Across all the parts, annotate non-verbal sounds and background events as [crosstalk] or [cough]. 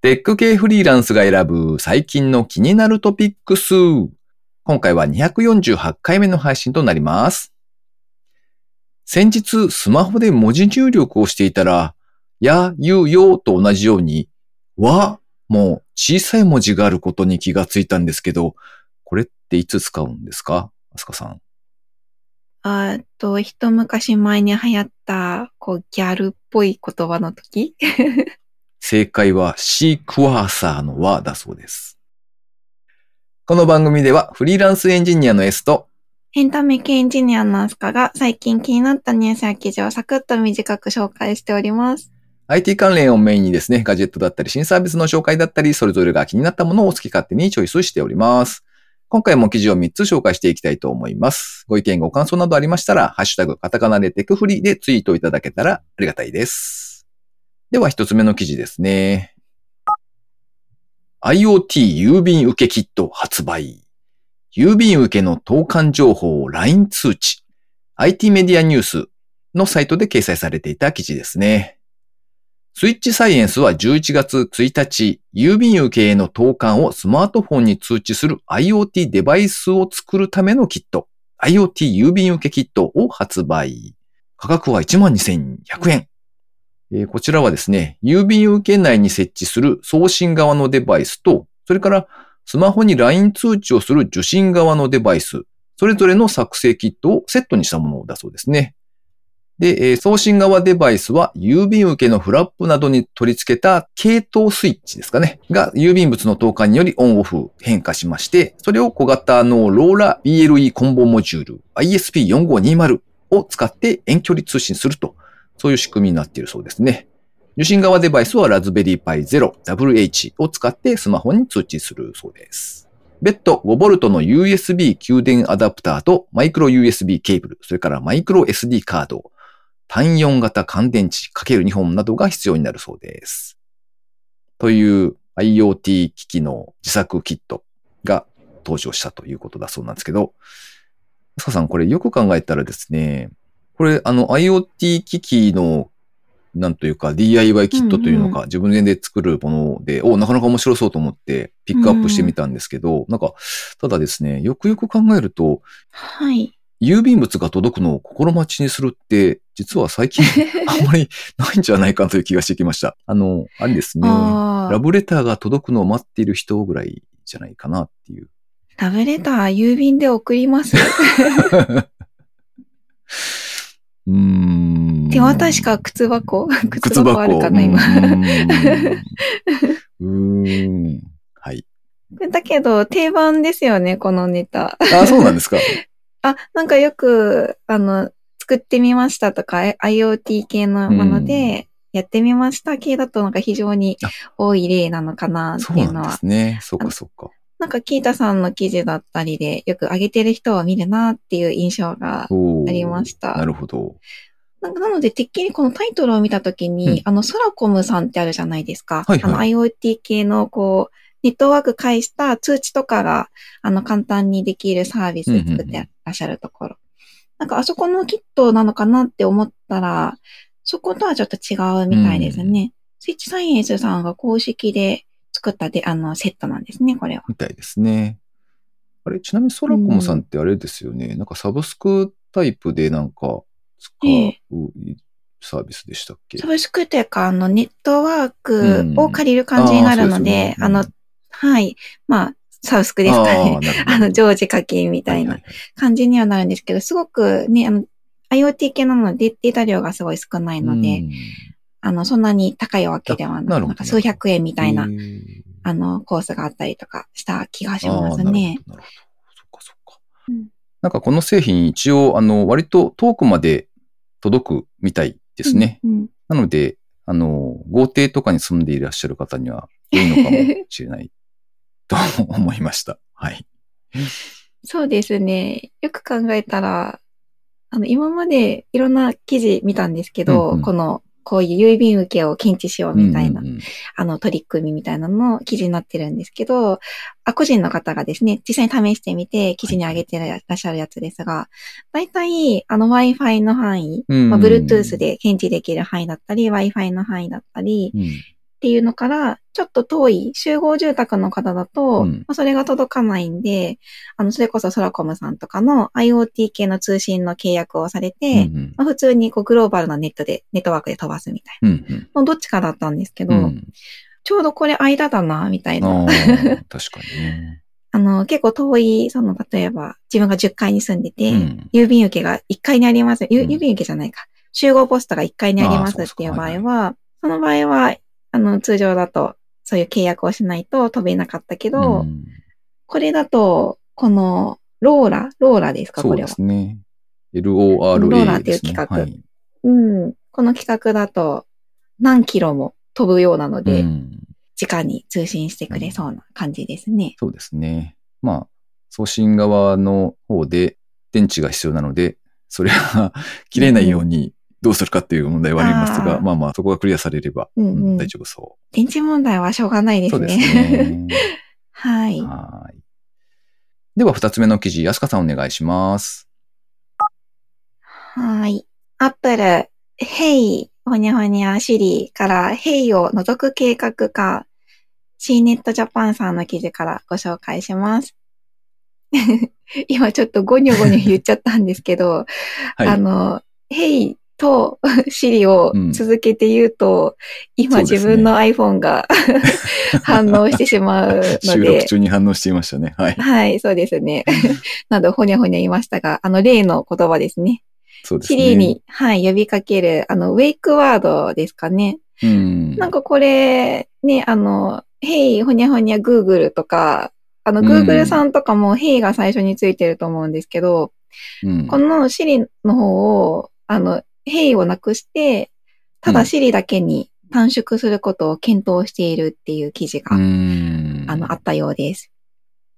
テック系フリーランスが選ぶ最近の気になるトピックス。今回は248回目の配信となります。先日スマホで文字入力をしていたら、や、ゆ、よと同じように、わも小さい文字があることに気がついたんですけど、これっていつ使うんですか？あすかさん。あっと、一昔前に流行った、こう、ギャルっぽい言葉の時？正解はシークワーサーの和だそうです。この番組ではフリーランスエンジニアの S とエンタメ系エンジニアのアスカが最近気になったニュースや記事をサクッと短く紹介しております。IT 関連をメインにですね、ガジェットだったり新サービスの紹介だったり、それぞれが気になったものを好き勝手にチョイスしております。今回も記事を3つ紹介していきたいと思います。ご意見、ご感想などありましたら、ハッシュタグ、カタカナでテクフリでツイートいただけたらありがたいです。では一つ目の記事ですね。IoT 郵便受けキット発売。郵便受けの投函情報を LINE 通知。IT メディアニュースのサイトで掲載されていた記事ですね。スイッチサイエンスは11月1日、郵便受けへの投函をスマートフォンに通知する IoT デバイスを作るためのキット、IoT 郵便受けキットを発売。価格は12,100円。えーこちらはですね、郵便受け内に設置する送信側のデバイスと、それからスマホに LINE 通知をする受信側のデバイス、それぞれの作成キットをセットにしたものだそうですね。で、えー送信側デバイスは郵便受けのフラップなどに取り付けた系統スイッチですかね。が郵便物の投函によりオンオフ変化しまして、それを小型のローラ BLE コンボモジュール ISP4520 を使って遠距離通信すると、そういう仕組みになっているそうですね。受信側デバイスはラズベリーパイ 0WH を使ってスマホに通知するそうです。別途 5V の USB 給電アダプターとマイクロ USB ケーブル、それからマイクロ SD カード、単4型乾電池 ×2 本などが必要になるそうです。という IoT 機器の自作キットが登場したということだそうなんですけど、スカさんこれよく考えたらですね、これあの IoT 機器のなんというか DIY キットというのか、自分で作るもので、おなかなか面白そうと思ってピックアップしてみたんですけど、なんか、ただですね、よくよく考えると、はい。郵便物が届くのを心待ちにするって、実は最近 [laughs] あんまりないんじゃないかという気がしてきました。あの、あれですね。ラブレターが届くのを待っている人ぐらいじゃないかなっていう。ラブレター郵便で送ります？[laughs] うーん。手渡しか靴箱？靴靴箱箱あるかな、今。うーん。はい。だけど、定番ですよね、このネタ。あ、そうなんですか？[laughs] あ、なんかよく、あの、作ってみましたとか、え IoT 系のもので、やってみました系だとなんか非常に多い例なのかなってそうなんでいうのは。すね。そうか、そうか。なんかキータさんの記事だったりで、よく上げてる人を見るなっていう印象がありましたなるほど。なんかなので、てっきりこのタイトルを見たときに、うんあの、ソラコムさんってあるじゃないですか。はいはいあの、IoT 系の、こう、ネットワーク介した通知とかが、あの、簡単にできるサービス作ってらっしゃるところ。なんか、あそこのキットなのかなって思ったら、そことはちょっと違うみたいですね。スイッチサイエンスさんが公式で作ったで、あの、セットなんですね、これは。みたいですね。あれ、ちなみにソラコムさんってあれですよね。なんかサブスクタイプでなんか使うええサービスでしたっけ？サブスクというか、あの、ネットワークを借りる感じになるので、うんあですよねあの、はい。まあ、サブスクですかね。あ [laughs] あの、常時課金みたいなははは感じにはなるんですけど、すごくね、あの、IoT 系なので、データ量がすごい少ないので、うんあの、そんなに高いわけではなく、あなんか数百円みたいなあの、コースがあったりとかした気がしますね。なるほど。なるほど。そっかそっか。うんなんかこの製品一応、あの、割と遠くまで届くみたいですね。うん。うんなので、あの、豪邸とかに住んでいらっしゃる方には良いのかもしれないと思いました。はい。そうですね。よく考えたら、あの、今までいろんな記事見たんですけど、うんうんこの、こういう郵便受けを検知しようみたいなうんうんうん。あの、取り組みみたいなのの記事になってるんですけど、あ、個人の方がですね、実際に試してみて記事に上げてらっしゃるやつですが、大体、あの Wi-Fi の範囲、うん。まあ、Bluetooth で検知できる範囲だったり、Wi-Fi の範囲だったり、うんっていうのからちょっと遠い集合住宅の方だと、うんまあ、それが届かないんで、あの、それこそソラコムさんとかの IoT 系の通信の契約をされて、うんまあ、普通にこうグローバルなネットで、ネットワークで飛ばすみたいうん。うんどっちかだったんですけど、うん。うん。ちょうどこれ間だな、みたいあな。あ、[laughs] 確かにね。あの、結構遠い、その、例えば、自分が10階に住んでて、うん。郵便受けが1階にあります。郵便受けじゃないか。集合ポストが1階にありますっていう場合は、その場合は、あの、通常だと、そういう契約をしないと飛べなかったけど、うんこれだと、この、ローラ、ローラですか、そうでこれは。すね。ローラ LORA っていう。企画はい。うん。この企画だと、何キロも飛ぶようなので、うん直に通信してくれそうな感じですね。そうですね。まあ、送信側の方で電池が必要なので、それが [laughs] 切れないようにどうするかっていう問題はありますが、あーまあまあ、そこがクリアされれば、うんうんうん大丈夫そ電池問題はしょうがないでう。そすうですね。ね。[laughs] はい。はい。では、二つ目の記事、アスカさんお願いします。はい。 Apple、Hey、ほにゃほにゃ Siri から Hey を除く計画か、C ネットジャパンさんの記事からご紹介します。[laughs] 今ちょっとゴニョゴニョ言っちゃったんですけど、[laughs] はい。あの、 Hey と [laughs] Siri を続けて言うと、うですね自分の iPhone が [laughs] 反応してしまうの収録で、中に反応していましたね。はい。はい、そうですね。[laughs] など、ほにゃほにゃ言いましたが、あの、例の言葉ですね。そうですね。シリに、はい、呼びかける、あの、ウェイクワードですかね。うん。なんかこれ、ね、あの、ヘイ、ほにゃほにゃ、グーグルとか、あの、うんグーグルさんとかもヘイが最初についてると思うんですけど、うん、このシリの方を、あの、ヘイをなくして、ただシリだけに短縮することを検討しているっていう記事が、うん。あの、あったようです。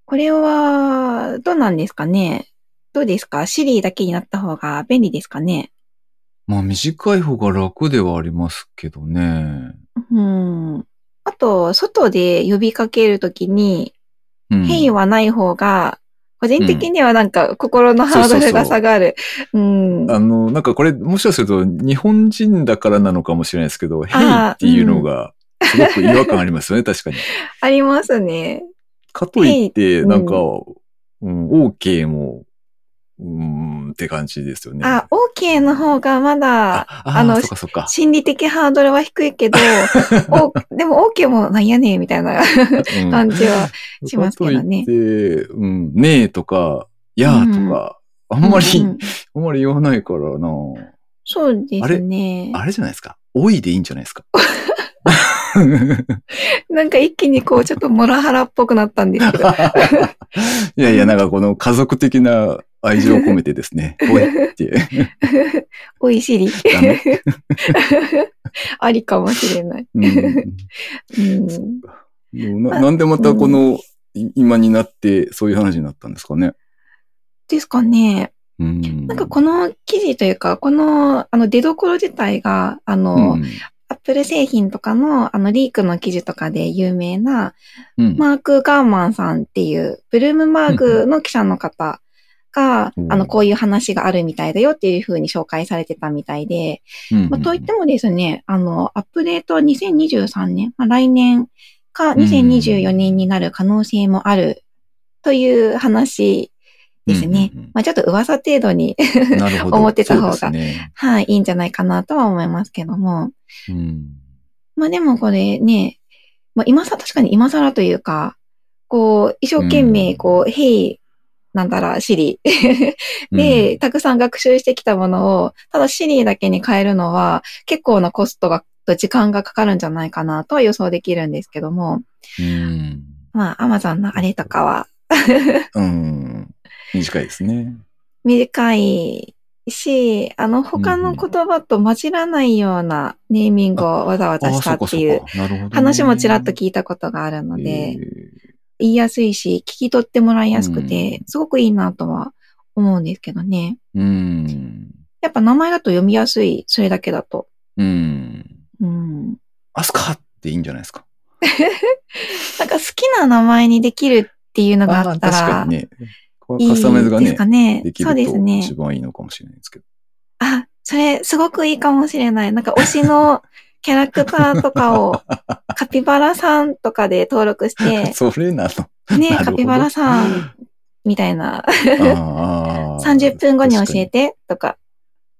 これは、どうなんですかね？どうですか？シリだけになった方が便利ですかね？まあ、短い方が楽ではありますけどね。うん。あと、外で呼びかけるときに、うん。ヘイはない方が、個人的にはなんか心のハードルが下がる。うん。あの、なんかこれ、もしかすると日本人だからなのかもしれないですけど、ヘイっていうのが、すごく違和感ありますよね、確かに。[laughs] ありますね。かといって、なんか、うん、OK も、うーん、って感じですよね。あ、OK の方がまだ、あ、ああの。心理的ハードルは低いけど、[laughs] おでも OK もなんやねんみたいなうん感じは。しますけどねかといって、うん、ねえとか、やーとか、あんまり、うんうんあんまり言わないからな。そうですね。あれじゃないですか？おいでいいんじゃないですか？[laughs] なんか一気にこう、ちょっとモラハラっぽくなったんですけど。[laughs] いやいや、なんかこの家族的な愛情を込めてですね、[laughs] おいって。[laughs] おいしり。[laughs] ありかもしれない。うんななんでまたこの、い今になってそういう話になったんですかね？ですかね。うん。なんかこの記事というか、この、あの、出所自体が、あの、うんアップル製品とかの、あの、リークの記事とかで有名な、うんマーク・ガーマンさんっていう、ブルームバーグの記者の方が、うんあの、こういう話があるみたいだよっていうふうに紹介されてたみたいで、うんまあ、といってもですね、あの、アップデートは2023年、まあ、来年かうん2024年になる可能性もあるという話ですね。うんうんうんまあ、ちょっと噂程度に。[laughs] 思ってた方がね。はい、いいんじゃないかなとは思いますけども。うん。まあでもこれね、まあ今さ、確かに今更というか、こう、一生懸命、こう、へい、なんだら、シリ。で、たくさん学習してきたものを、ただシリだけに変えるのは、結構なコストが、と時間がかかるんじゃないかなとは予想できるんですけども、うん。まあ、アマゾンのあれとかは、うん。短いですね。短いし、あの、他の言葉と混じらないようなネーミングをわざわざしたっていう。話もちらっと聞いたことがあるので、え言いやすいし、聞き取ってもらいやすくてう、すごくいいなとは思うんですけどね。ーうん。やっぱ名前だと読みやすい、それだけだと。うん。うん。アスカっていいんじゃないですか？[laughs] なんか好きな名前にできるっていうのがあったあ確からに、ね。こういいカスタマイズがねですか、ね。できそうですると一ね。番いいのかもしれないですけど。あ、それすごくいいかもしれない。なんか推しのキャラクターとかを [laughs] カピバラさんとかで登録して、[laughs] それなの。ね、カピバラさんみたいな、あー30分後に教え。てとか。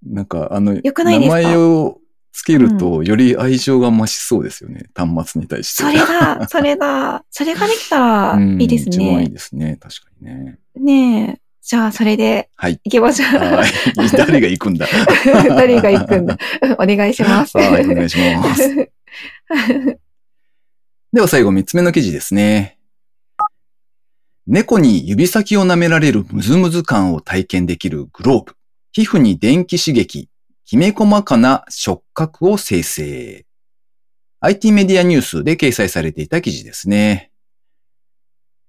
なんか、あの、よくないですか？名前をつけると、より愛情が増しそうですよね。端末に対して。それだ、それだ。それができたらうんいいです一番いいね。ですね。確かにね。ねえ。じゃあ、それではい。行きましょう。はい。[laughs] 誰が行くんだ？[laughs] 誰が行くんだ？[laughs] お願いします。はい、お願いします。では最後三つ目の記事ですね。猫に指先を舐められるムズムズ感を体験できるグローブ。皮膚に電気刺激。きめ細かな触覚を生成。IT メディアニュースで掲載されていた記事ですね。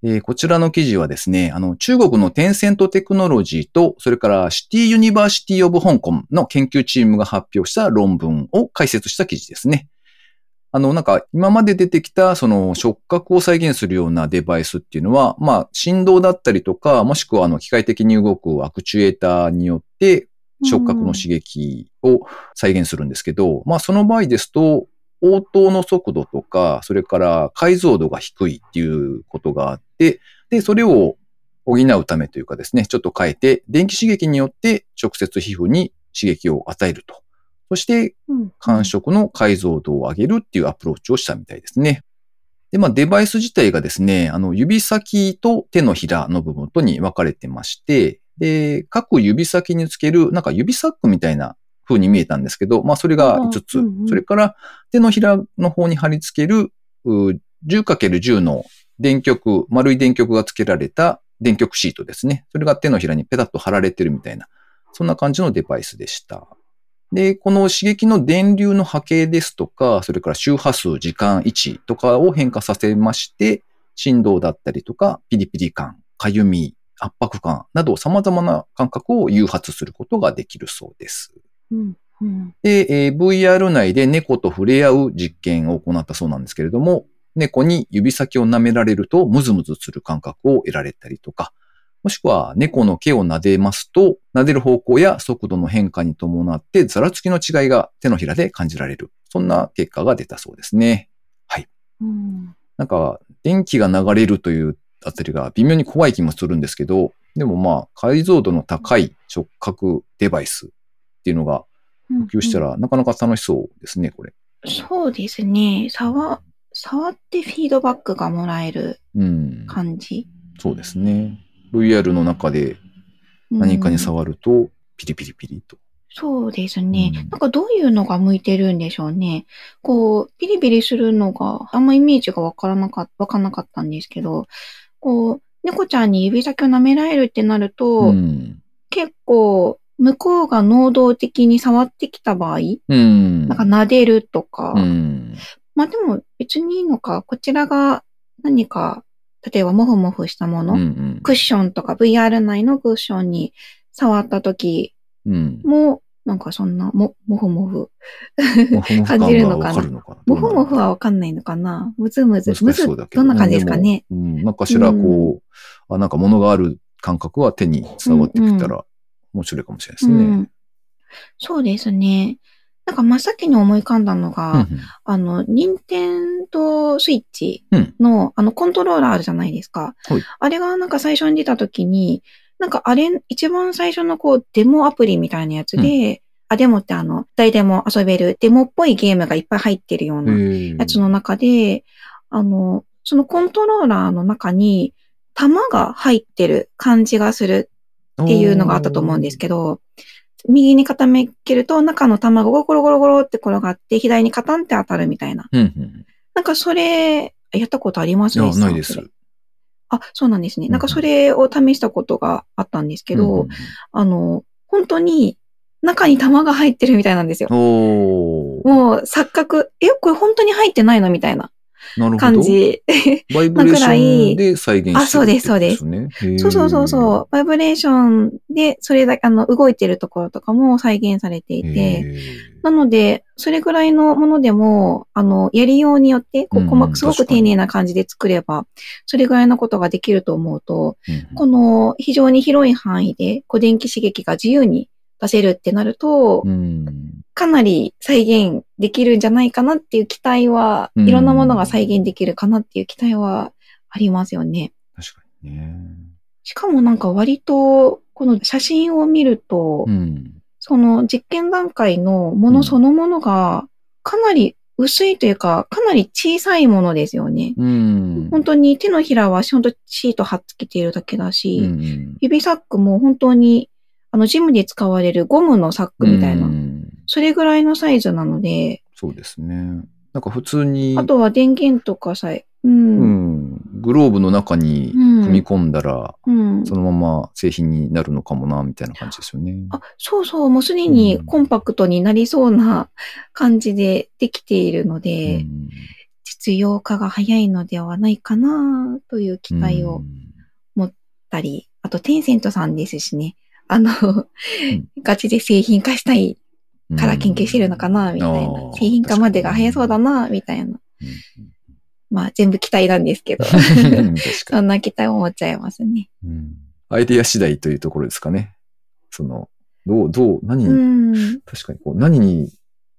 えーこちらの記事はですね、あの、中国の Tencent Technology と、それから City University of 香港の研究チームが発表した論文を解説した記事ですね。あの、なんか、今まで出てきた、その、触覚を再現するようなデバイスっていうのは、まあ、振動だったりとか、もしくは、あの、機械的に動くアクチュエーターによって、触覚の刺激を再現するんですけど、まあ、その場合ですと、応答の速度とか、それから解像度が低いっていうことがあって、で、それを補うためというかですね、ちょっと変えて、電気刺激によって直接皮膚に刺激を与えると。そして、うん感触の解像度を上げるっていうアプローチをしたみたいですね。で、まあデバイス自体がですね、あの指先と手のひらの部分とに分かれてまして、で、各指先につけるなんか指サックみたいな風に見えたんですけど、まあそれが5つ、うんうんうんそれから手のひらの方に貼り付けるう 10×10 の電極、丸い電極が付けられた電極シートですね。それが手のひらにペタッと貼られてるみたいな、そんな感じのデバイスでした。で、この刺激の電流の波形ですとか、それから周波数、時間、位置とかを変化させまして、振動だったりとか、ピリピリ感、かゆみ、圧迫感など様々な感覚を誘発することができるそうです。うんで、えー VR 内で猫と触れ合う実験を行ったそうなんですけれども、猫に指先を舐められるとムズムズする感覚を得られたりとか、もしくは猫の毛を撫でますと、撫でる方向や速度の変化に伴ってざらつきの違いが手のひらで感じられる。そんな結果が出たそうですね。はいうんなんか、電気が流れるというあたりが微妙に怖い気もするんですけど、でもまあ、解像度の高い触覚デバイスっていうのがうん普及したら、なかなか楽しそうですね、これ。そうですね。触、触ってフィードバックがもらえるうん。感じ？そうですね。VR の中で何かに触ると、ピリピリピリと。そうですね。うんなんかどういうのが向いてるんでしょうね。こう、ピリピリするのがあんまイメージがわからなかった、わかんなかったんですけど、こう、猫ちゃんに指先を舐められるってなると、うん。結構、向こうが能動的に触ってきた場合、うん。なんか撫でるとか、うん。まあでも別にいいのか、こちらが何か、例えばモフモフしたもの、うんうんクッションとか VR 内のクッションに触った時うん。も、なんかそんな、も、もふもふ。感感じるがのかな？もふもふはわわかんないのかなむずむず。難むず、ど。どんな感じですかね。うん。なんかしらこう、あ、なんか物がある感覚は手に伝わってきたら面白いかもしれないですね。うん。そうですね。なんか真っ先に思い浮かんだのが、うんあの、任天堂スイッチの、あの、コントローラーあるじゃないですか。はいあれがなんか最初に出た時に、なんかあれ、一番最初のこう、デモアプリみたいなやつで、あ、デモってあの、誰でも遊べるデモっぽいゲームがいっぱい入ってるようなうんやつの中で、あの、そのコントローラーの中に弾が入ってる感じがするっていうのがあったと思うんですけど、右に傾けると中の弾がゴロゴロゴロって転がって左にカタンって当たるみたいな。うんうん。なんかそれ、やったことありますねないです。。あ、そうなんですね。うんなんかそれを試したことがあったんですけど、うんあの、本当に中に弾が入ってるみたいなんですよ。もう錯覚、え、これ本当に入ってないの？みたいななるほど。感じ。バイブレーションで再現してるあそうですそうですね。そうそうそうそう。バイブレーションで、それだけ、あの、動いてるところとかも再現されていて、なので、それぐらいのものでも、あの、やりようによって、こう、うん細く、すごく丁寧な感じで作れば、それぐらいのことができると思うと、うんこの非常に広い範囲で、こう、電気刺激が自由に出せるってなると、うんかなり再現できるんじゃないかなっていう期待は、うんいろんなものが再現できるかなっていう期待はありますよね。確かにね。しかもなんか割と、この写真を見ると、うん。その実験段階のものそのものがかなり薄いというか、かなり小さいものですよね。うん。本当に手のひらはシート貼っつけているだけだし、うん指サックも本当にあのジムで使われるゴムのサックみたいな、うんそれぐらいのサイズなので、そうですね。なんか普通に、あとは電源とかさえ、う、うん。ん、グローブの中に組み込んだら、うん。そのまま製品になるのかもな、みたいな感じですよね。あ、そうそう、もうすでにコンパクトになりそうな感じでできているので、うん。実用化が早いのではないかなという期待をうん。持ったり、あとテンセントさんですしね、あの、ん。[laughs] ガチで製品化したいから研究してるのかな、みたいな。製品化までが早そうだな、みたいな。うんまあ全部期待なんですけど、[laughs] そんな期待を持っちゃいますね。に。うんアイデア次第というところですかね。その、どう、どう、何に、うん。確かにこう、何に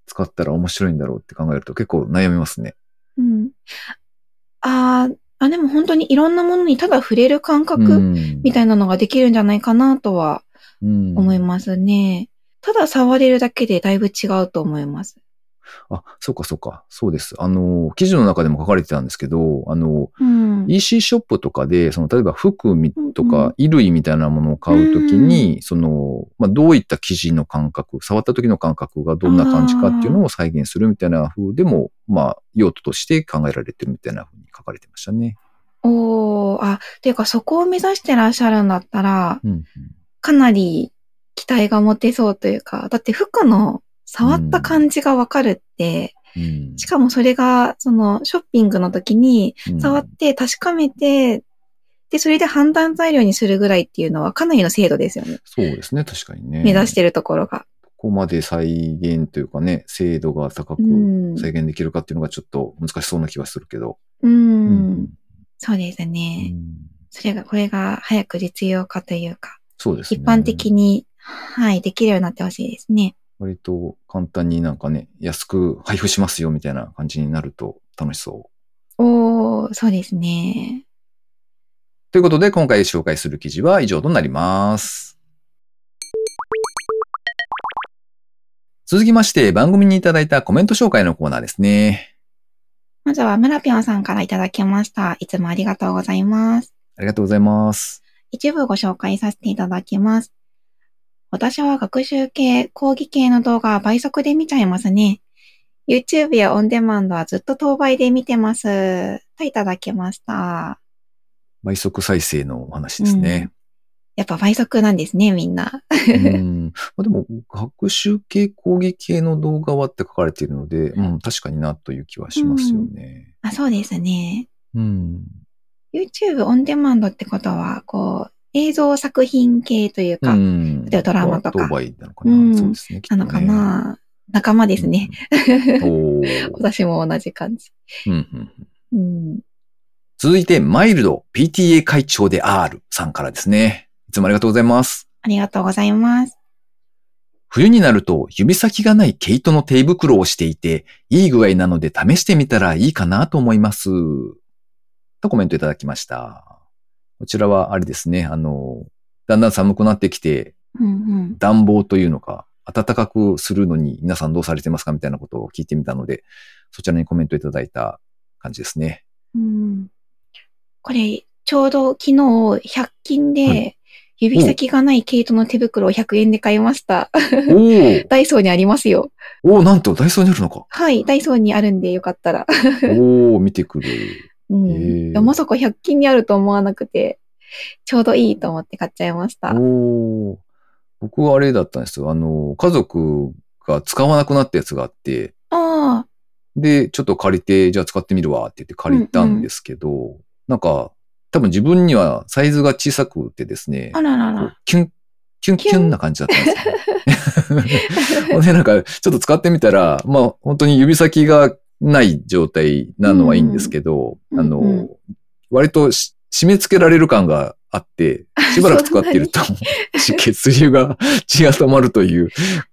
使ったら面白いんだろうって考えると結構悩みますね。うん。あーあ、でも本当にいろんなものにただ触れる感覚みたいいなのができるんじゃないかなとはな思いますね。ただ触れるだけでだいぶ違うと思います。あ、そうかそうか。そうです。あの、記事の中でも書かれてたんですけど、あの、うん。EC ショップとかで、その、例えば服みとうんうんか衣類みたいなものを買うときに、その、まあ、どういった生地の感覚、触った時の感覚がどんな感じかっていうのを再現するみたいな風でも、まあ、用途として考えられてるみたいな風に書かれてましたね。おー、あ、ていうかそこを目指してらっしゃるんだったら、うん。かなり期待が持てそうというか、だって服の触った感じがわかるって、うん。しかもそれが、その、ショッピングの時に、うん触って確かめて、で、それで判断材料にするぐらいっていうのはかなりの精度ですよね。そうですね、確かにね。目指してるところが。ここまで再現というかね、精度が高くうん再現できるかっていうのがちょっと難しそうな気がするけど。う。うんそうですうね。んそれが、これが早く実用化というか、そうですね。一般的に、はい、できるようになってほしいですね。割と簡単になんかね、安く配布しますよみたいな感じになると楽しそう。おー、そうですね。ということで、今回紹介する記事は以上となります。続きまして、番組にいただいたコメント紹介のコーナーですね。まずは、村ぴょんさんからいただきました。いつもありがとうございます。ありがとうございます。一部ご紹介させていただきます。私は学習系、講義系の動画は倍速で見ちゃいますね。YouTube やオンデマンドはずっと当倍で見てます。といただきました。倍速再生のお話ですね。やっぱ倍速なんですね、みんな。うん [laughs] まあでも、学習系、講義系の動画はって書かれているので、うん、確かになという気はしますよね。あ、そうですね。うん。YouTube オンデマンドってことは、こう、映像作品系というか、うん。例えばドラマとか当倍なのかな、うんそうですね。なのかな、仲間ですね。[laughs] 私も同じ感じ。続いて、マイルド PTA 会長で R さんからですね。いつもありがとうございます。ありがとうございます。冬になると指先がない毛糸の手袋をしていて、いい具合なので試してみたらいいかなと思います。とコメントいただきました。こちらはあれですね、あの、だんだん寒くなってきて、うんうん。暖房というのか、暖かくするのに皆さんどうされてますかみたいなことを聞いてみたので、そちらにコメントいただいた感じですね。うんこれ、ちょうど昨日、100均はで、指先がない毛糸の手袋を100円で買いました。[laughs] ダイソーにありますよ。おーなんとダイソーにあるのか。はい、ダイソーにあるんでよかったら。おー見てくる。うんまさか100均にあると思わなくて、ちょうどいいと思って買っちゃいました。おー僕はあれだったんですよ。あの、家族が使わなくなったやつがあって、ああ、で、ちょっと借りて、じゃあ使ってみるわって言って借りたんですけど、なんか、多分自分にはサイズが小さくてですね、あららら。キュン、キュンキュンな感じだったんですよ、ね。[laughs] ほんで、なんか、ちょっと使ってみたら、まあ、本当に指先がない状態なのはいいんですけど、あの、うんうん割とし締め付けられる感があって、しばらく使っていると、血流が血が止まるという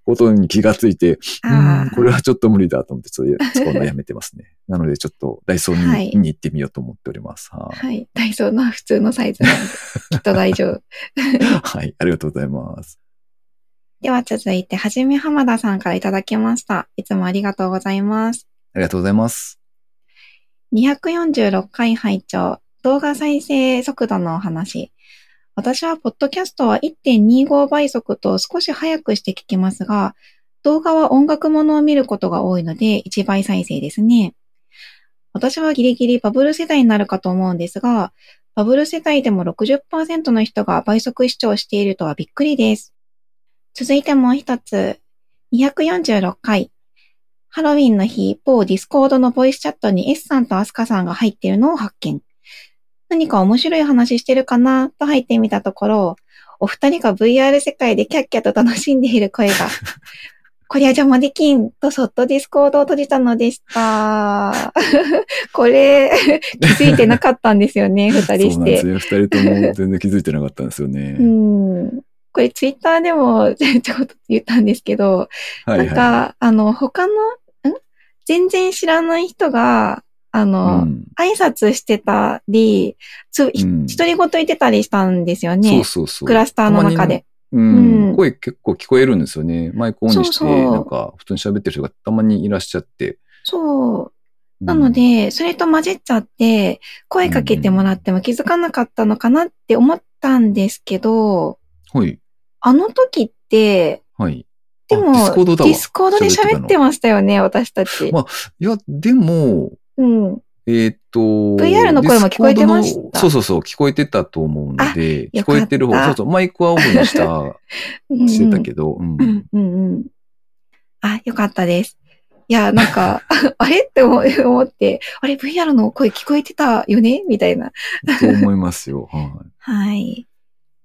ことに気がついて、あうんこれはちょっと無理だと思って、ちょっと [laughs] 使うのやめてますね。なので、ちょっとダイソーに,、はいに行ってみようと思っております。はいはい。ダイソーの普通のサイズなんで、[laughs] きっと大丈夫。はい、ありがとうございます。では続いて、はじめ浜田さんからいただきました。いつもありがとうございます。ありがとうございます。246回拝聴動画再生速度のお話。私はポッドキャストは1.25倍速と少し早くして聞きますが、動画は音楽ものを見ることが多いので1倍再生ですね。私はギリギリバブル世代になるかと思うんですが、バブル世代でも60%の人が倍速視聴しているとはびっくりです。続いてもう一つ、246回。ハロウィンの日、某 Discord のボイスチャットに S さんとアスカさんが入っているのを発見。何か面白い話してるかなと入ってみたところ、お二人が VR 世界でキャッキャと楽しんでいる声が、[laughs] こりゃ邪魔できんとそっと Discord を閉じたのでした。[laughs] これ、気づいてなかったんですよね、二人して。[laughs] そうなんですよ。二人とも全然気づいてなかったんですよね。うん。これツイッターでもちょっと言ったんですけど、はいなんか、はあの、他の、ん？全然知らない人が、あい。の、うん挨拶してたり、つ、ひうん独り言言ってたりしたんですよそねう。そうそう。クラスターの中で。うんうん声結構聞こえるんですよね。マイクオンにして、そうそうなんか普通に喋ってる人がたまにいらっしゃって。そう。うんなの、で、それと混じっちゃって、声かけてもらっても気づかなかったのかなって思ったんですけど、はい。あの時って、はい。でも、あ Discord だわ Discord で喋ってましたよね、私たち。まいや、でも、うん。えーっと、VR の声も聞こえてましたそうそうそう、聞こえてたと思うので、聞こえてる方、そうそう、マイクはオフにした、うんしてたけど、うん。うん、うん、うん。あ、よかったです。いや、なんか、[laughs] あれって思思って、あれ VR の声聞こえてたよね？みたいな。と思いますよ。はい。はい。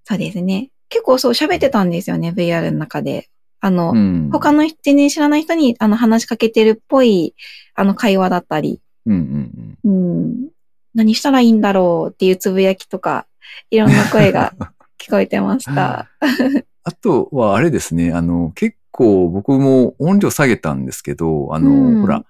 そうですね。結構そう喋ってたんですよね、VR の中で。あの、うん。他の人全然知らない人にあの話しかけてるっぽいあの会話だったり、うんうんうん、何したらいいんだろうっていうつぶやきとか、いろんな声が [laughs] 聞こえてました。[laughs] あとはあれですね、あの、結構僕も音量下げたんですけど、あの、うんほら、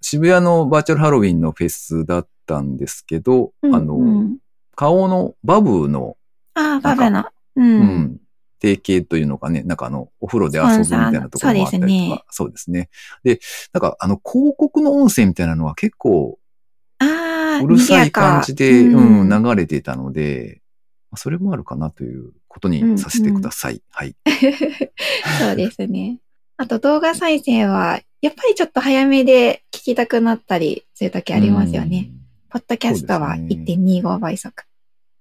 渋谷のバーチャルハロウィンのフェスだったんですけど、うんあの、うん顔のバブの、ああ、バブの。う。うんん、提携というのかね、なんかあの、お風呂で遊ぶみたいなところもあったりとか、そうですねそうですね。で、なんかあの、広告の音声みたいなのは結構ああ、うるさい感じで、賑やかうん、流れていたので、まあそれもあるかなということにさせてください。はい。[laughs] そうですね。あと動画再生は、やっぱりちょっと早めで聞きたくなったりするときありますよね。ポッドキャストはそうですね1.25倍速。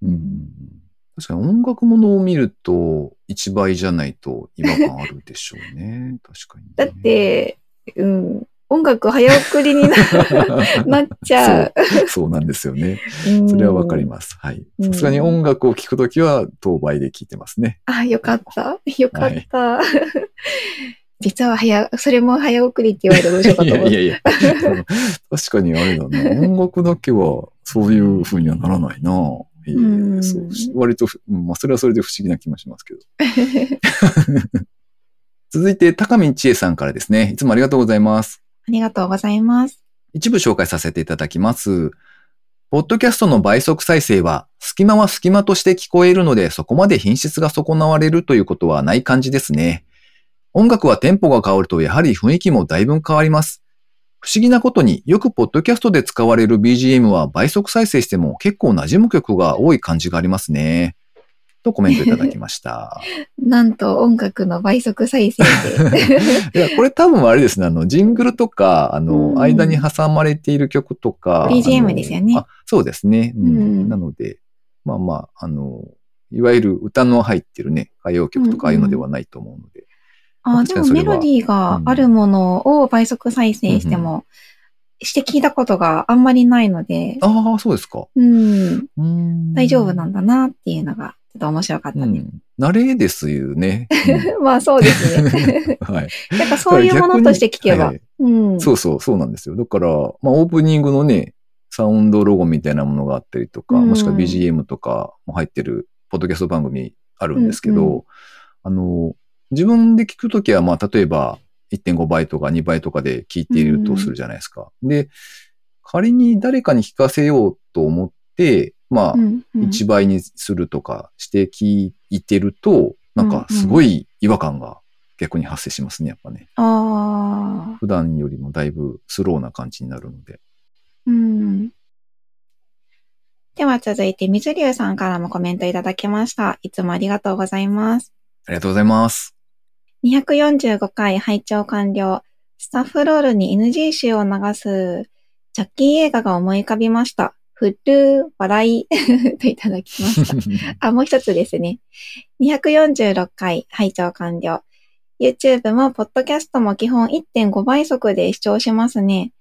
うん。うん確かに音楽ものを見ると1倍じゃないと違和感あるでしょうね。[laughs] 確かに、ね。だって、うん、音楽早送りにな [laughs] なっちゃう。そう。そうなんですよね。うんそれはわかります。はい。うんさすがに音楽を聴くときは当倍で聴いてますね。あ、よかった。よかった。[laughs] 実は早、それも早送りって言われたらどうしようかいと思って。やいやいや。確かにあれだな。音楽だけはそういう風にはならないな。いえいえうんそう割とまあ、それはそれで不思議な気もしますけど。[laughs] 続いて、高見千恵さんからですね。いつもありがとうございます。ありがとうございます。一部紹介させていただきます。ポッドキャストの倍速再生は、隙間は隙間として聞こえるので、そこまで品質が損なわれるということはない感じですね。音楽はテンポが変わると、やはり雰囲気もだいぶ変わります。不思議なことによくポッドキャストで使われる BGM は倍速再生しても結構馴染む曲が多い感じがありますね。とコメントいただきました。[laughs] なんと音楽の倍速再生で。[laughs] いや、これ多分あれですね、あの、ジングルとか、あの、うん間に挟まれている曲とか。BGM ですよねあ、そうですね。うん。うんなので、まあまあ、あの、いわゆる歌の入ってるね、歌謡曲とかああいうのではないと思うので。あでもメロディーがあるものを倍速再生しても、して聞いたことがあんまりないので、ああ、そうですか。うん、うん大丈夫なんだなっていうのが、ちょっと面白かったね。うん。慣れですよね。[laughs] まあそうですね。うん [laughs] はい。やっぱそういうものとして聞けば。はいはいうん。そうそう、そうなんですよ。だから、まあ、オープニングのね、サウンドロゴみたいなものがあったりとか、うんもしくは BGM とかも入ってるポッドキャスト番組あるんですけど、うんうあの、自分で聞くときは、まあ、例えば1.5倍とか2倍とかで聞いているとするじゃないですか。で、仮に誰かに聞かせようと思って、まあ、うんうん1倍にするとかして聞いてると、なんかすごい違和感が逆に発生しますね、やっぱね。ああ。普段よりもだいぶスローな感じになるので。うん。では続いて、水流さんからもコメントいただきました。いつもありがとうございます。ありがとうございます。245回拝聴完了。スタッフロールに NG 集を流す、ジャッキー映画が思い浮かびました。ふるー、笑い、[laughs] といただきました。[laughs] あ、もう一つですね。246回拝聴完了。YouTube も Podcast も基本1.5倍速で視聴しますね。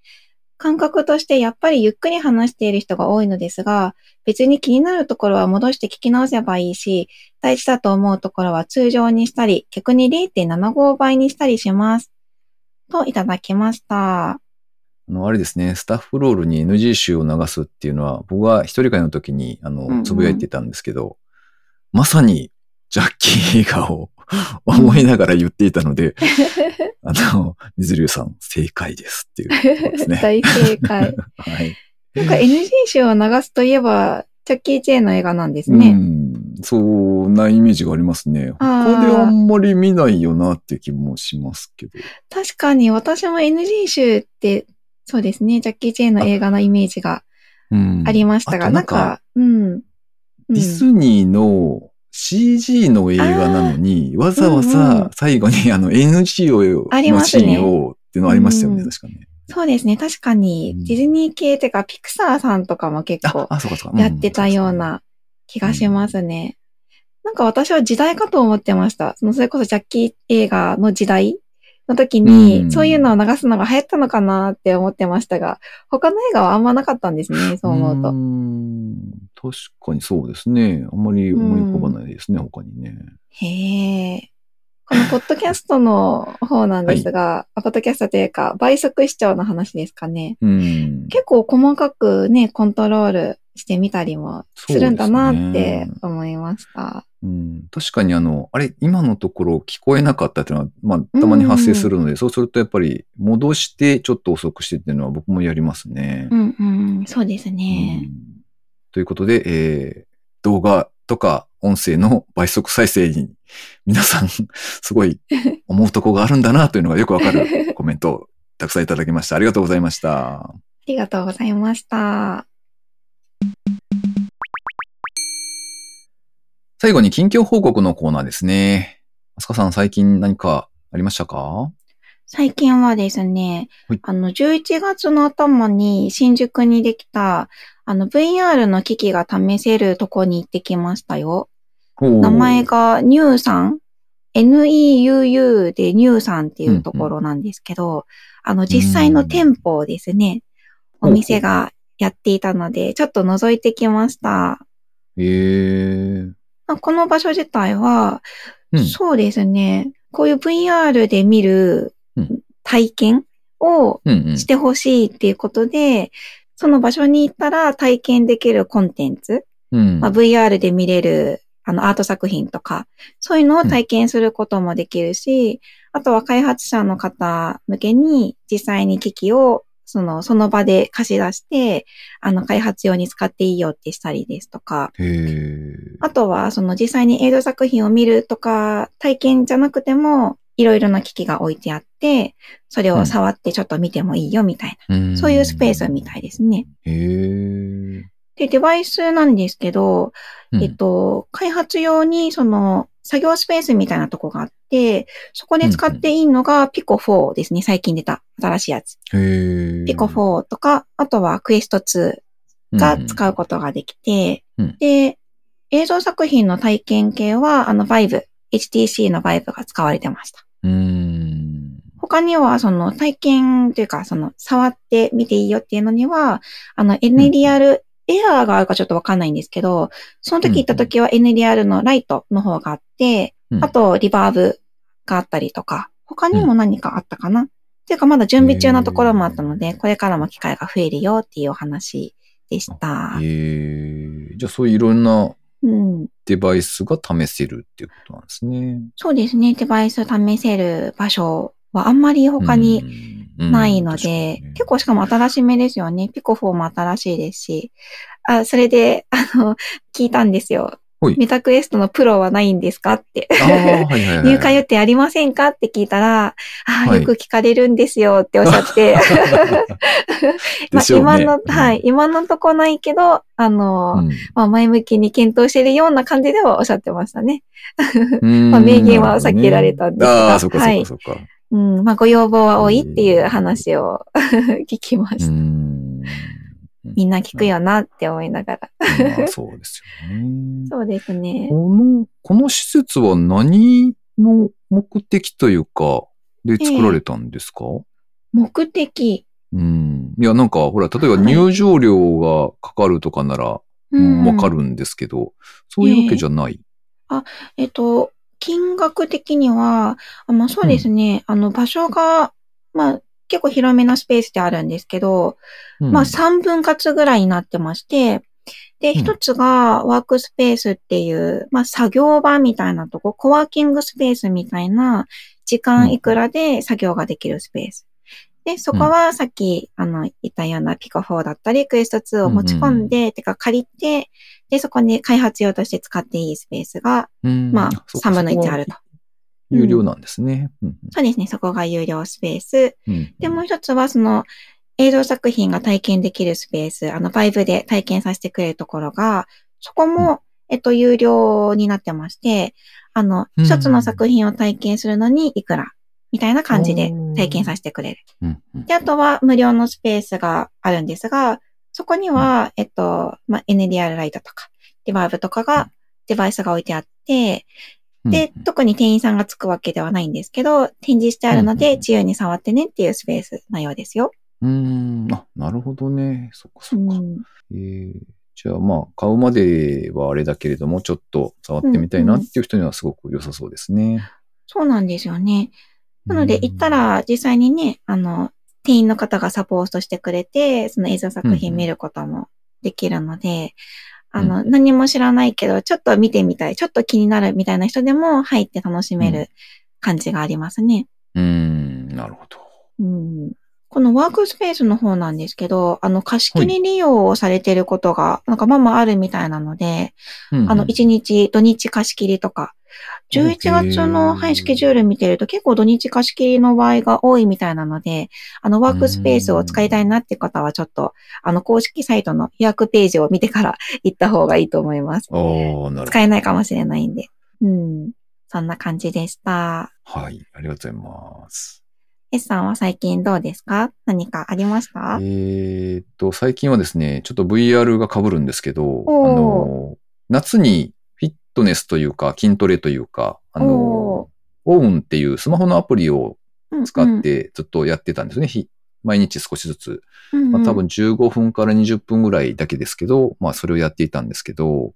感覚としてやっぱりゆっくり話している人が多いのですが、別に気になるところは戻して聞き直せばいいし、大事だと思うところは通常にしたり、逆に0.75倍にしたりします。といただきました。あの、あれですね、スタッフロールに NG 集を流すっていうのは、僕が一人会の時に、あうんうの、んつぶやいてたんですけど、まさに、ジャッキー映画を思いながら言っていたので、[laughs] あの、水流さん、正解ですっていうところですね。[laughs] 大正解。はい。なんか NG 集を流すといえば、チャッキー・チェーンの映画なんですね。うん、そうなイメージがありますね。他であんまり見ないよなって気もしますけど。確かに私も NG 集って、そうですね、ジャッキー・チェーンの映画のイメージがうんありましたが、あとなんかか、うん。うんディズニーの CG の映画なのに、わざわざん最後にあの NG を、ありのシーンをっていうのありましたよね、うん確かね。そうですね、確かに、うんディズニー系っていうか、ピクサーさんとかも結構あ、あ、そうかそうか。やってたような気がしますね。なんか私は時代かと思ってました。そのそれこそジャッキー映画の時代の時うに、んそういうのを流すのが流行ったのかなって思ってましたが、他の映画はあんまなかったんですね、そう思うと。ん確かにそうですね。あんまり思い浮かばないですね、他にね。へえ。このポッドキャストの方なんですが、あポッドキャストというか、倍速視聴の話ですかね。うん。結構細かくね、コントロールしてみたりもするんだなってね思いました。うん、確かにあの、あれ、今のところ聞こえなかったっていうのは、まあ、たまに発生するので、そうするとやっぱり戻してちょっと遅くしてっていうのは僕もやりますね。うんうん、そうですね。うんということで、えー動画とか音声の倍速再生に皆さん [laughs] すごい思うとこがあるんだなというのがよくわかる [laughs] コメントをたくさんいただきました。ありがとうございました。ありがとうございました。最後に近況報告のコーナーですね。あすかさん最近何かありましたか？最近はですねはい、あの、11月の頭に新宿にできた、あの、VR の機器が試せるとこに行ってきましたよ。名前がニューさん ?NEUU でニューさんっていうところなんですけど、あの、実際の店舗ですね、うんお店がやっていたので、ちょっと覗いてきました。えー、この場所自体は、うん。そうですね、こういう VR で見るうん。体験をうんうん。してほしいっていうことで、その場所に行ったら体験できるコンテンツ、うん。まあ、VR で見れるあのアート作品とか、そういうのを体験することもできるし、あとは開発者の方向けに実際に機器をその、その場で貸し出して、あの、開発用に使っていいよってしたりですとか、あとは、その実際に映像作品を見るとか、体験じゃなくても、いろいろな機器が置いてあって、それを触ってちょっと見てもいいよみたいな、うん。そういうスペースみたいですね。で、デバイスなんですけど、うん。えっと、開発用にその作業スペースみたいなとこがあって、そこで使っていいのがピコ4ですね。最近出た新しいやつ。ピコ4とか、あとはクエスト2が使うことができて、うんで、映像作品の体験系は、あの Vive、HTC の Vive が使われてました。うん。他には、その体験というか、その触ってみていいよっていうのには、あの NDR、エアーがあるかちょっとわかんないんですけど、その時行った時は NDR のライトの方があって、うんあとリバーブがあったりとか、他にも何かあったかな、っていうかまだ準備中なところもあったので、これからも機会が増えるよっていうお話でした。へーじゃあそういういろんなうん。デバイスが試せるっていうことなんですね。そうですね。デバイス試せる場所はあんまり他にうんないのうん確かで、にね結構しかも新しめですよね。ピコ4も新しいですし。あ、それで、あの、聞いたんですよはい。メタクエストのプロはないんですかって。ああ、はいはいはい。入会予定ありませんかって聞いたら、ああ、はいよく聞かれるんですよっておっしゃって。[laughs] まあ今の、はい、今のとこないけど、あの、うんまあ前向きに検討しているような感じではおっしゃってましたね。うん [laughs] まあ明言は避けられたんですがああ、そっかそっかそっか。うん、まあご要望は多いっていう話を聞きまうした。ん。みんな聞くよなって思いながら。まあそうですよね。[laughs] そうですね。この、この施設は何の目的というか、で作られたんですか、目的。うん。いや、なんか、ほら、例えばはい入場料がかかるとかなら、うんわかるんですけど、そういうわけじゃない？えっと、金額的には、あまあそうですね、あの場所が、まあ結構広めなスペースであるんですけど、うん。まあ3分割ぐらいになってまして、で、うん。一つがワークスペースっていう、まあ作業場みたいなとこ、コワーキングスペースみたいな、時間いくらで作業ができるスペース。で、そこはさっき、あの、言ったようなピコ4だったり、クエスト2を持ち込んで、てか借りて、で、そこに開発用として使っていいスペースが、うん。まあ、そうか。3分の1あると。有料なんですね。うんそうですね、そこが有料スペース。うんで、もう一つは、その、映像作品が体験できるスペース、あの、バイブで体験させてくれるところが、そこも、えっと、有料になってまして、あの、うん。一つの作品を体験するのにいくら、みたいな感じで体験させてくれる。うんうんで、あとは無料のスペースがあるんですが、そこには、えっと、まあ、NDR ライトとか、デバイブとかが、デバイスが置いてあって、で、特に店員さんがつくわけではないんですけど、展示してあるのうんで、自由に触ってねっていうスペースのようですよ。うん、あ、なるほどね。そっかそっか。うんえーじゃあまあ、買うまではあれだけれども、ちょっと触ってみたいなっていう人にはすごく良さそうですね。そうなんですよね。なので、うん行った、ら実際にね、あの、店員の方がサポートしてくれて、その映像作品見ることもできるので、あの、う何も知らないけど、ちょっと見てみたい、ちょっと気になるみたいな人でも入って楽しめうん。る感じがありますね。うん、なるほど。うん。このワークスペースの方なんですけど、あの、貸し切り利用をされていることが、なんかまあまああるみたいなので、うんあの、1日、土日貸し切りとか、11月の、はい、スケジュール見てると結構土日貸し切りの場合が多いみたいなので、あの、ワークスペースを使いたいなって方はちょっと、あの、公式サイトの予約ページを見てから行った方がいいと思います。ああ、なるほど。使えないかもしれないんで。うん。そんな感じでした。はい、ありがとうございます。S さんは最近どうですか？何かありました？えーっと、最近はですね、ちょっと VR が被るんですけど、あの、夏にトネスというか、筋トレというか、あの、おオウンっていうスマホのアプリをうん使ってずっとやってたんですね。ひ毎日少しずつ。うんうんまあ、多分15分から20分ぐらいだけですけど、まあそれをやっていたんですけど、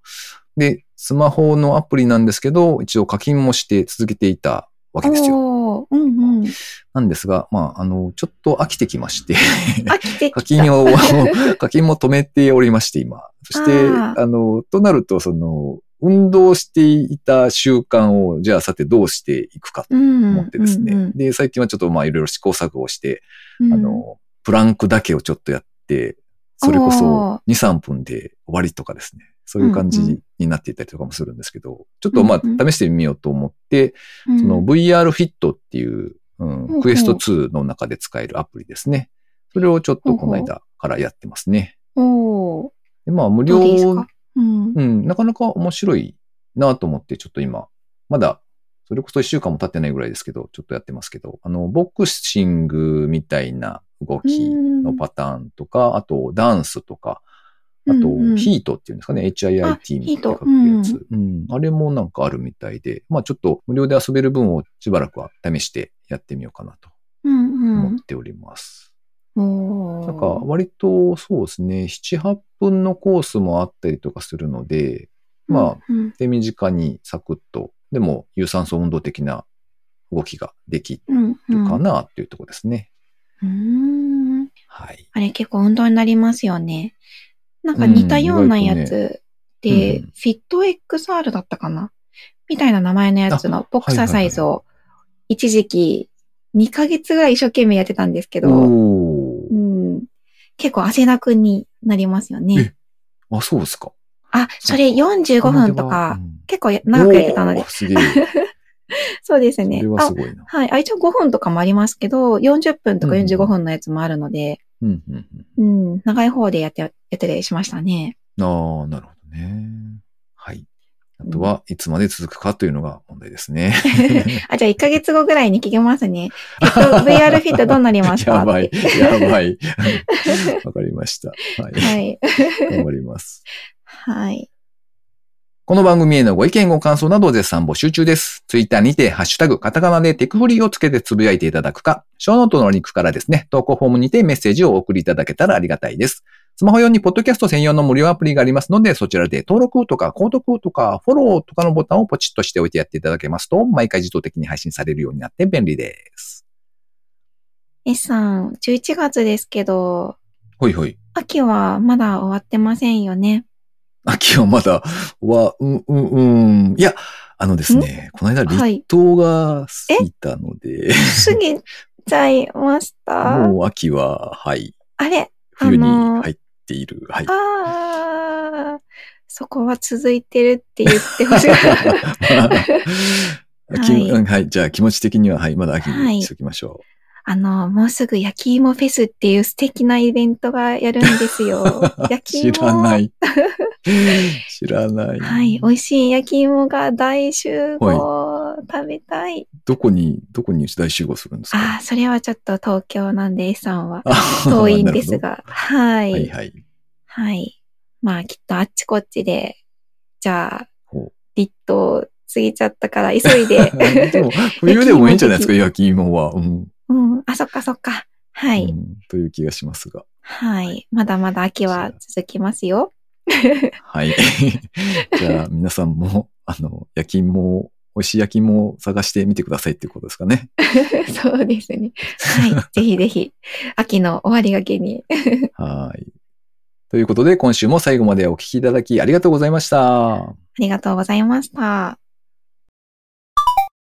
で、スマホのアプリなんですけど、一応課金もして続けていたわけですよ。うんうん。なんですが、まあ、あの、ちょっと飽きてきまして、[laughs] 飽きてきた。課金を、[laughs] 課金も止めておりまして、今。そして、あの、となると、その、運動していた習慣を、じゃあさてどうしていくかと思ってですね。うんうんで、最近はちょっとまあいろいろ試行錯誤して、うん。あの、プランクだけをちょっとやって、それこおそー。2、3分で終わりとかですね。そういう感うんうじになっていたりとかもするんですけど、ちょっとまうんうあ試してみようと思って、うん。その VR フィットっていう、うんクエスト2の中で使えるアプリですね。それをちょっとこの間からやってますね。おー。でまあ無料どうん。うん、なかなか面白いなと思って、ちょっと今、まだ、それこそ一週間も経ってないぐらいですけど、ちょっとやってますけど、あの、ボクシングみたいな動きのパターンとか、あと、ダンスとか、あと、うんうん。ヒートっていうんですかね、HIIT あってヒート。書くやつ、うん。あれもなんかあるみたいで、まあちょっと無料で遊べる分をしばらくは試してやってみようかなとうん思っております。うん。おーなんか割とそうですね、7、8分のコースもあったりとかするので、まあ、うん手短にサクッと、でも有酸素運動的な動きができ。るかなっていうところですね。うん。はい。あれ結構運動になりますよね。なんか似たようなやつ、で、うんフィット XR だったかな？みたいな名前のやつのボクサーサイズを一時期2ヶ月ぐらい一生懸命やってたんですけど、結構汗だくになりますよね。あ、そうですか。あ、それ45分とか、結構や長くやってたので。すげえ。[laughs] そうですねそれ。はあすごいな。はい。あ、一応5分とかもありますけど、40分とかうん45分のやつもあるので、うんうんうんうん、長い方でやって、やってたりしましたね。ああ、なるほどね。はい。あとは、いつまで続くかというのが問題ですね。[laughs] あ、じゃあ1ヶ月後ぐらいに聞きますね。フィット VR フィットどうなりますか？[laughs] やばい。やばい。[laughs] わかりました。はい。はい。頑張ります。はい。この番組へのご意見ご感想など絶賛募集中です。ツイッターにて、ハッシュタグ、カタカナでテクフリーをつけてつぶやいていただくか、ショーノートのリンクからですね、投稿フォームにてメッセージをお送りいただけたらありがたいです。スマホ用にポッドキャスト専用の無料アプリがありますので、そちらで登録とか購読とかフォローとかのボタンをポチッとしておいてやっていただけますと、毎回自動的に配信されるようになって便利です。S さん、11月ですけど、ほいほい。秋はまだ終わってませんよね。秋はまだ、は、うん、うん、うん。いや、あのですね、この間、はい立冬が過ぎたので、過ぎちゃいました？[laughs] もう秋は、はい、あれ冬にあのー入っている。はい。ああ、そこは続いてるって言ってほし [laughs] い。秋はいうんはい。じゃあ気持ち的には、はい、まだ秋はいにしときましょあの、もうすぐ焼き芋フェスっていう素敵なイベントがやるんですよ。[laughs] う。焼き芋。知らない。知らない。はい。美味しい焼き芋が大集合。食べたい。どこに、どこに大集合するんですか？ああ、それはちょっと東京なんで S さんはあ [laughs] 遠いんです。が。はい。はいはい。はい。まあ、きっとあっちこっちで、じゃあほ、立冬過ぎちゃったから急いで。[laughs] でも、冬でもいいんじゃないですか、焼き芋は。うん。うん。あ、そっかそっか。はい。うんという気がしますが。はい。まだまだ秋は続きますよ。はい。[laughs] じゃあ、皆さんも、あの、焼き芋を、美味しい焼き芋を探してみてくださいっていうことですかね。[laughs] そうですね。はい。[laughs] ぜひぜひ、秋の終わりがけに。はい。ということで、今週も最後までお聞きいただきありがとうございました。ありがとうございました。